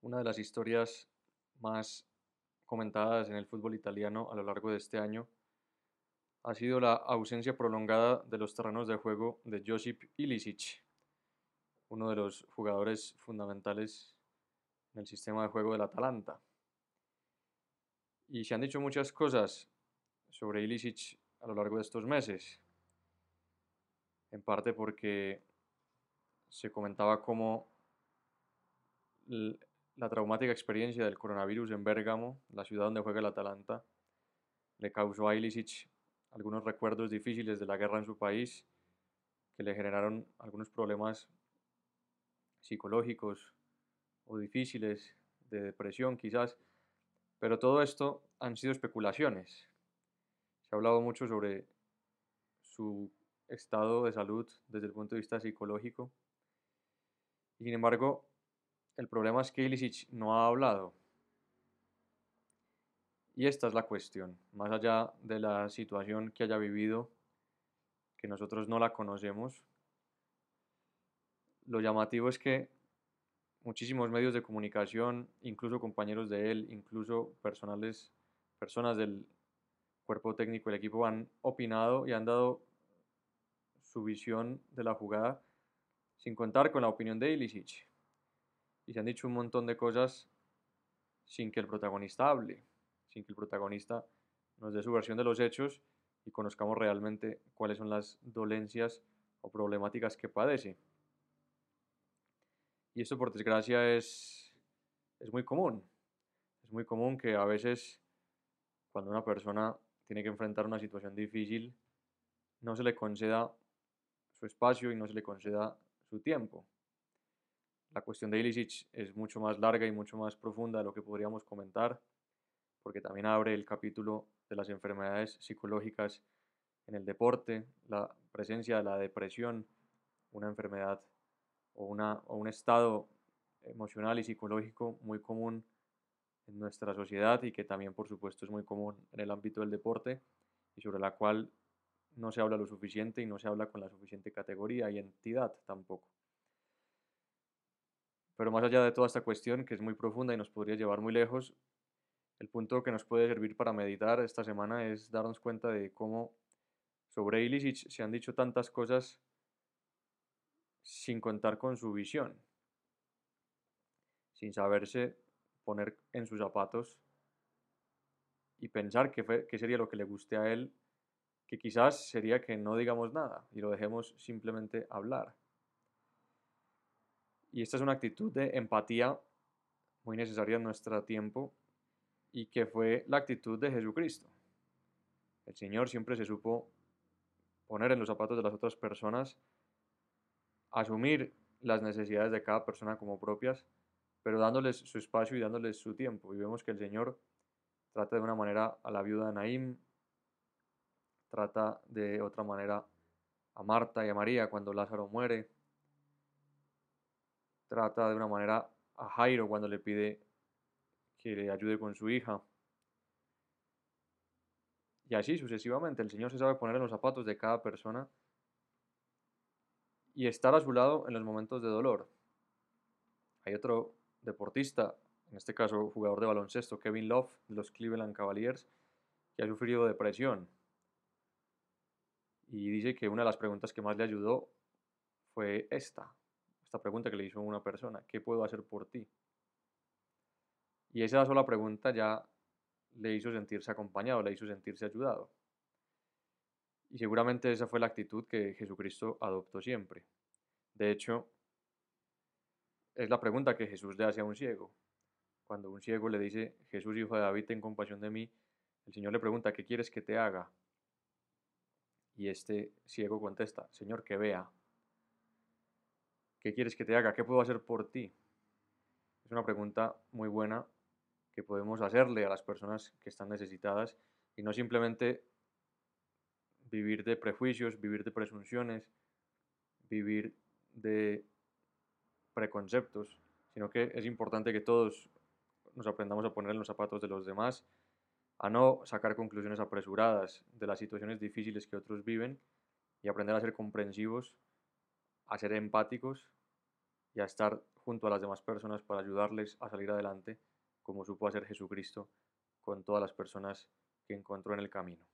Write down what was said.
Una de las historias más comentadas en el fútbol italiano a lo largo de este año ha sido la ausencia prolongada de los terrenos de juego de Josip Ilicic, uno de los jugadores fundamentales en el sistema de juego del Atalanta. Y se han dicho muchas cosas sobre Ilicic a lo largo de estos meses, en parte porque se comentaba cómo la traumática experiencia del coronavirus en Bérgamo, la ciudad donde juega el Atalanta, le causó a Ilicic algunos recuerdos difíciles de la guerra en su país que le generaron algunos problemas psicológicos o difíciles de depresión quizás, pero todo esto han sido especulaciones. Se ha hablado mucho sobre su estado de salud desde el punto de vista psicológico. Sin embargo, el problema es que Ilicic no ha hablado. Y esta es la cuestión, más allá de la situación que haya vivido, que nosotros no la conocemos, lo llamativo es que muchísimos medios de comunicación, incluso compañeros de él, incluso personales, personas del cuerpo técnico del equipo han opinado y han dado su visión de la jugada sin contar con la opinión de Ilicic y se han dicho un montón de cosas sin que el protagonista hable, sin que el protagonista nos dé su versión de los hechos y conozcamos realmente cuáles son las dolencias o problemáticas que padece. Y esto por desgracia es, es muy común. Es muy común que a veces cuando una persona tiene que enfrentar una situación difícil, no se le conceda su espacio y no se le conceda su tiempo. La cuestión de Ilicic es mucho más larga y mucho más profunda de lo que podríamos comentar, porque también abre el capítulo de las enfermedades psicológicas en el deporte, la presencia de la depresión, una enfermedad o, una, o un estado emocional y psicológico muy común en nuestra sociedad y que también por supuesto es muy común en el ámbito del deporte y sobre la cual no se habla lo suficiente y no se habla con la suficiente categoría y entidad tampoco. Pero más allá de toda esta cuestión, que es muy profunda y nos podría llevar muy lejos, el punto que nos puede servir para meditar esta semana es darnos cuenta de cómo sobre Ilicic se han dicho tantas cosas sin contar con su visión, sin saberse poner en sus zapatos y pensar qué, qué sería lo que le guste a él, que quizás sería que no digamos nada y lo dejemos simplemente hablar. Y esta es una actitud de empatía muy necesaria en nuestro tiempo y que fue la actitud de Jesucristo. El Señor siempre se supo poner en los zapatos de las otras personas, asumir las necesidades de cada persona como propias, pero dándoles su espacio y dándoles su tiempo. Y vemos que el Señor trata de una manera a la viuda de Naim, trata de otra manera a Marta y a María cuando Lázaro muere, trata de una manera a Jairo cuando le pide que le ayude con su hija. Y así sucesivamente, el Señor se sabe poner en los zapatos de cada persona y estar a su lado en los momentos de dolor. Hay otro deportista, en este caso jugador de baloncesto, Kevin Love, de los Cleveland Cavaliers, que ha sufrido depresión. Y dice que una de las preguntas que más le ayudó fue esta esta pregunta que le hizo una persona, ¿qué puedo hacer por ti? Y esa sola pregunta ya le hizo sentirse acompañado, le hizo sentirse ayudado. Y seguramente esa fue la actitud que Jesucristo adoptó siempre. De hecho, es la pregunta que Jesús le hace a un ciego. Cuando un ciego le dice, Jesús, hijo de David, ten compasión de mí, el Señor le pregunta, ¿qué quieres que te haga? Y este ciego contesta, Señor, que vea. ¿Qué quieres que te haga? ¿Qué puedo hacer por ti? Es una pregunta muy buena que podemos hacerle a las personas que están necesitadas y no simplemente vivir de prejuicios, vivir de presunciones, vivir de preconceptos, sino que es importante que todos nos aprendamos a poner en los zapatos de los demás, a no sacar conclusiones apresuradas de las situaciones difíciles que otros viven y aprender a ser comprensivos a ser empáticos y a estar junto a las demás personas para ayudarles a salir adelante, como supo hacer Jesucristo con todas las personas que encontró en el camino.